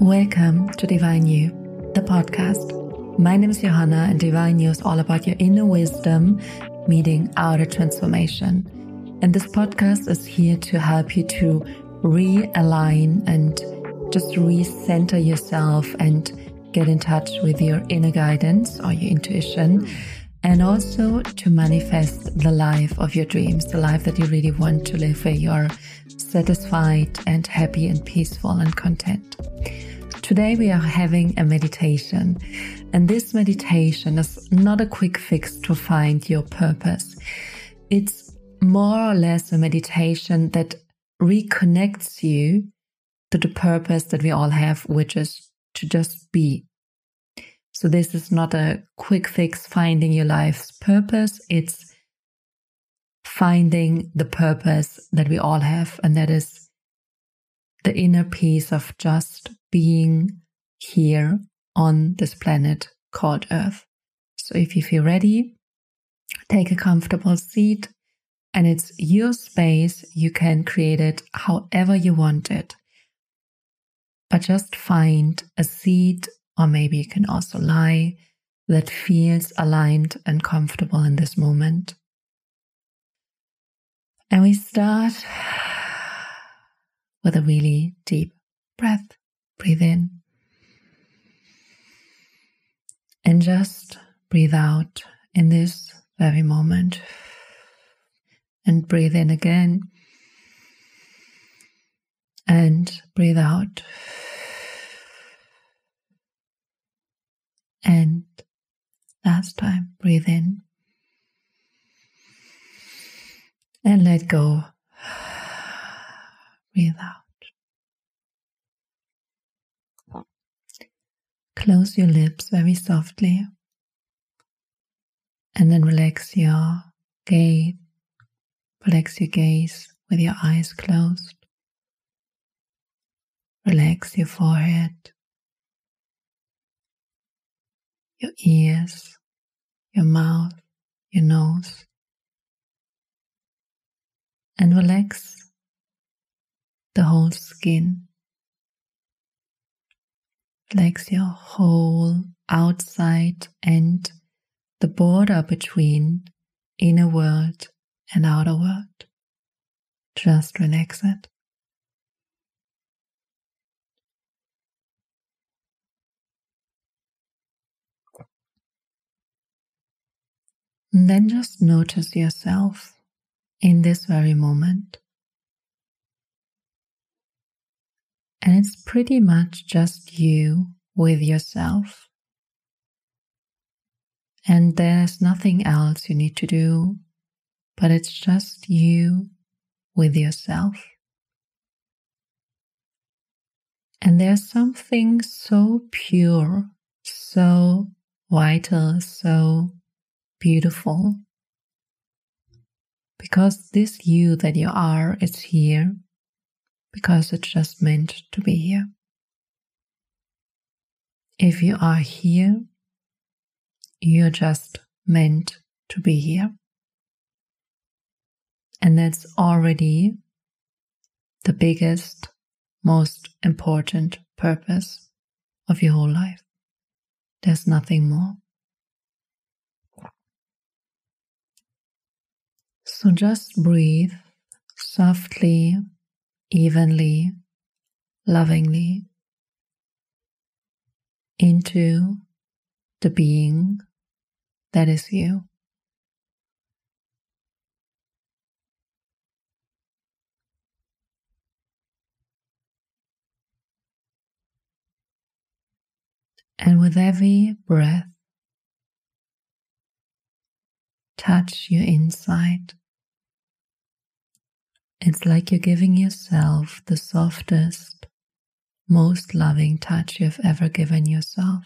Welcome to Divine You, the podcast. My name is Johanna, and Divine You is all about your inner wisdom meeting outer transformation. And this podcast is here to help you to realign and just recenter yourself and get in touch with your inner guidance or your intuition, and also to manifest the life of your dreams, the life that you really want to live, where you're satisfied and happy and peaceful and content. Today we are having a meditation, and this meditation is not a quick fix to find your purpose. It's more or less a meditation that reconnects you to the purpose that we all have, which is to just be. So, this is not a quick fix finding your life's purpose. It's finding the purpose that we all have, and that is the inner peace of just being here on this planet called Earth. So if you feel ready, take a comfortable seat and it's your space. You can create it however you want it. But just find a seat, or maybe you can also lie, that feels aligned and comfortable in this moment. And we start with a really deep breath. Breathe in. And just breathe out in this very moment. And breathe in again. And breathe out. And last time, breathe in. And let go breathe out. Close your lips very softly and then relax your gaze. Relax your gaze with your eyes closed. Relax your forehead, your ears, your mouth, your nose, and relax the whole skin. Relax your whole outside and the border between inner world and outer world. Just relax it. And then just notice yourself in this very moment. And it's pretty much just you with yourself. And there's nothing else you need to do, but it's just you with yourself. And there's something so pure, so vital, so beautiful. Because this you that you are is here because it's just meant to be here. If you are here, you're just meant to be here. And that's already the biggest, most important purpose of your whole life. There's nothing more. So just breathe softly evenly, lovingly into the being that is you. And with every breath, touch your inside. It's like you're giving yourself the softest, most loving touch you've ever given yourself.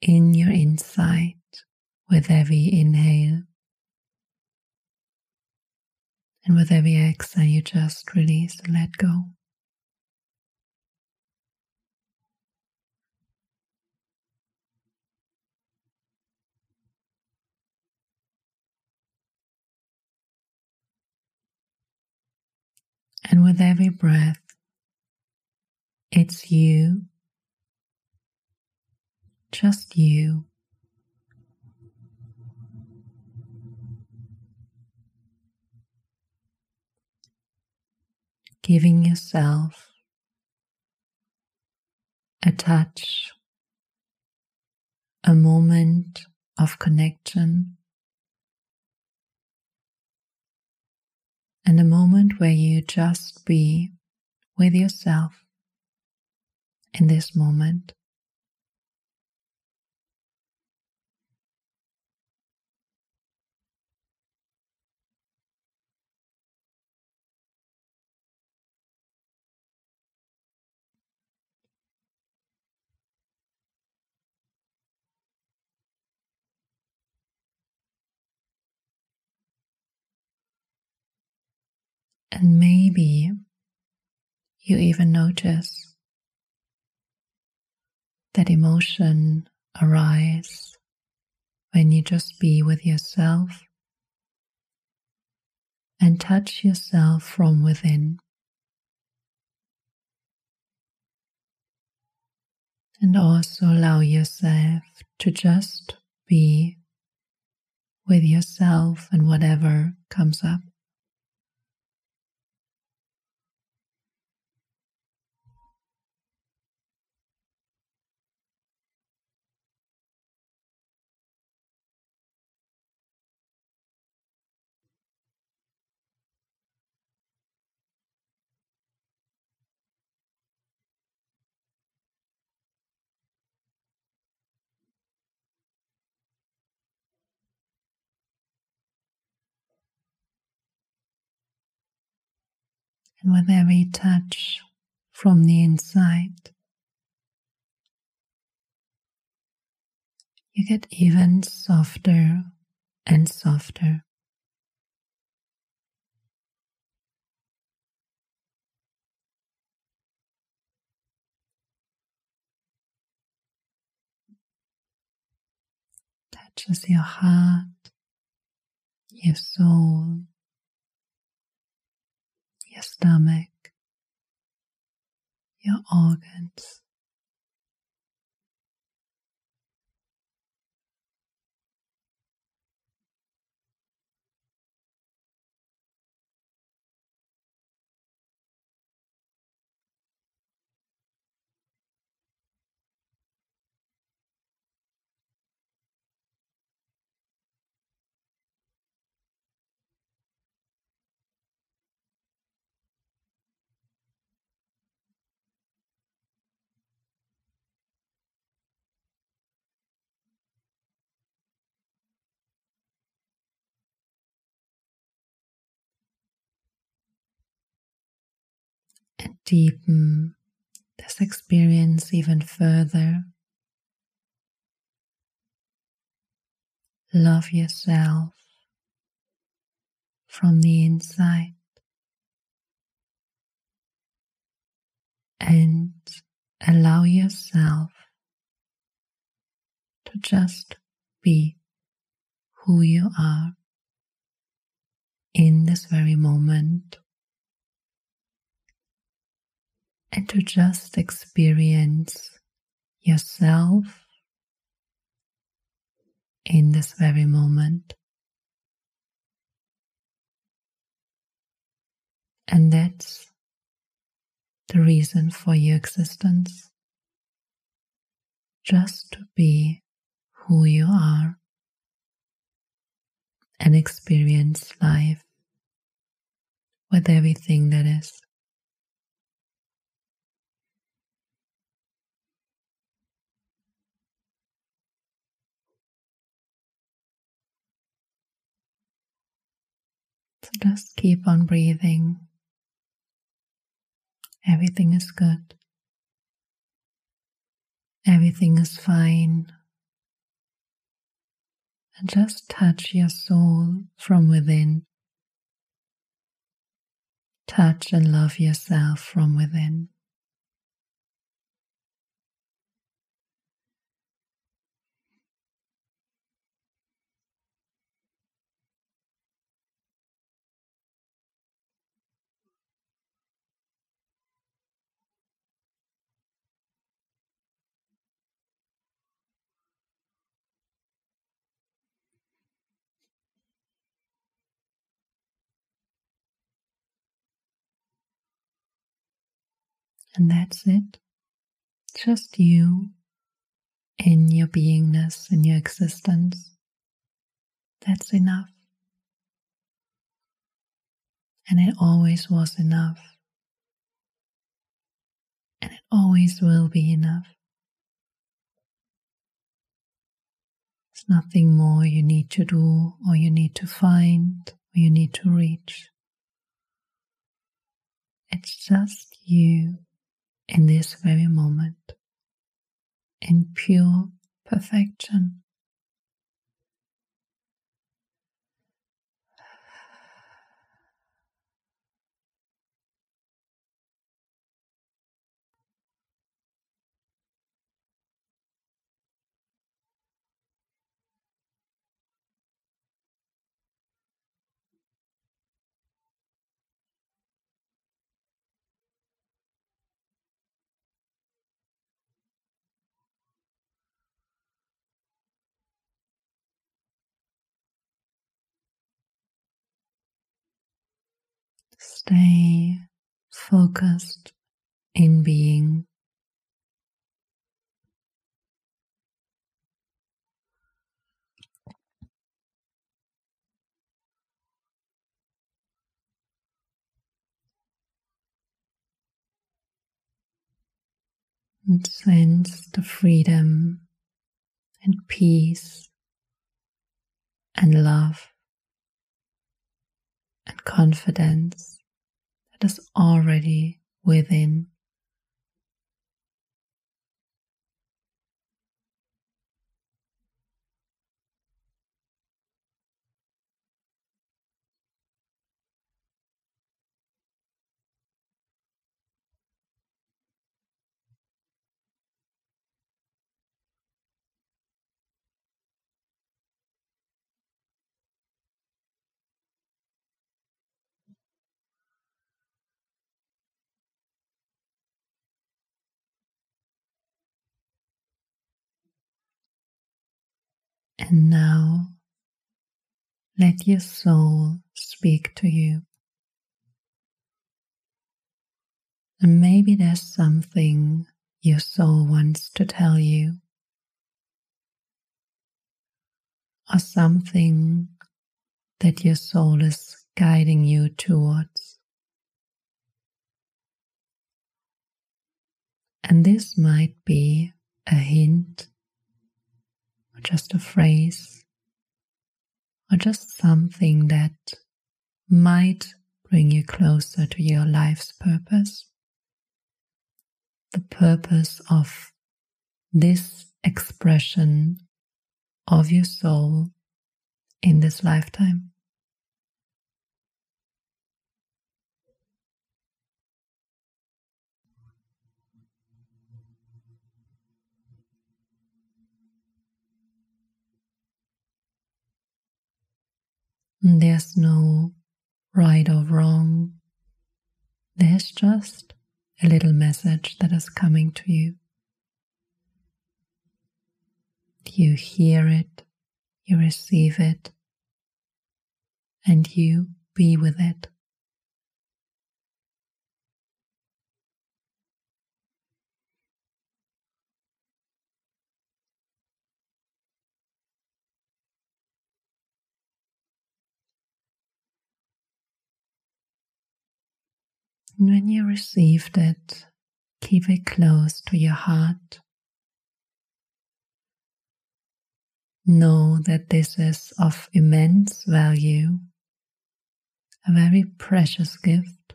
In your inside, with every inhale, and with every exhale, you just release and let go. And with every breath, It's you, just you. Giving yourself a touch, a moment of connection, and a moment where you just be with yourself in this moment. And maybe you even notice that emotion arise when you just be with yourself and touch yourself from within. And also allow yourself to just be with yourself and whatever comes up. And with every touch from the inside, you get even softer and softer. Touches your heart, your soul, your stomach, your organs. and deepen this experience even further. Love yourself from the inside and allow yourself to just be who you are in this very moment. And to just experience yourself in this very moment. And that's the reason for your existence. Just to be who you are and experience life with everything that is. So just keep on breathing. Everything is good. Everything is fine. And just touch your soul from within. Touch and love yourself from within. And that's it. Just you in your beingness, in your existence. That's enough. And it always was enough. And it always will be enough. There's nothing more you need to do, or you need to find, or you need to reach. It's just you in this very moment, in pure perfection. Stay focused in being. And sense the freedom and peace and love confidence that is already within. And now let your soul speak to you. And maybe there's something your soul wants to tell you, or something that your soul is guiding you towards. And this might be a hint or just a phrase, or just something that might bring you closer to your life's purpose. The purpose of this expression of your soul in this lifetime. There's no right or wrong. There's just a little message that is coming to you. You hear it, you receive it, and you be with it. And when you received it, keep it close to your heart. Know that this is of immense value, a very precious gift.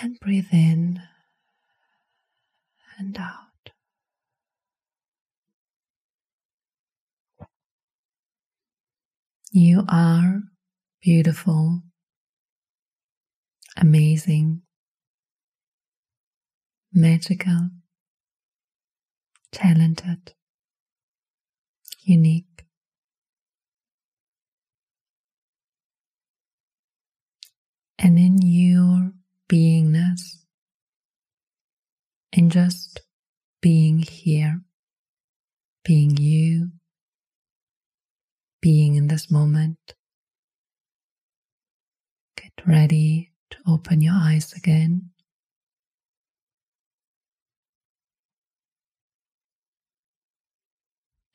And breathe in and out. You are beautiful amazing, magical, talented, unique. And in your beingness, in just being here, being you, being in this moment, get ready open your eyes again.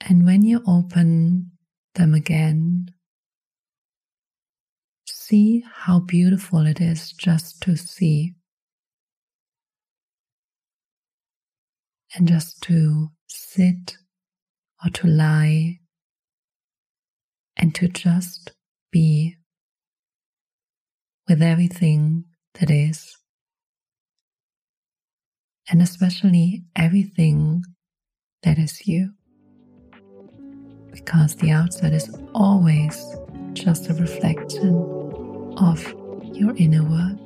And when you open them again, see how beautiful it is just to see. And just to sit or to lie and to just be with everything that is, and especially everything that is you. Because the outside is always just a reflection of your inner world.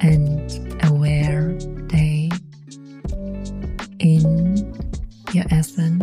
And aware day in your essence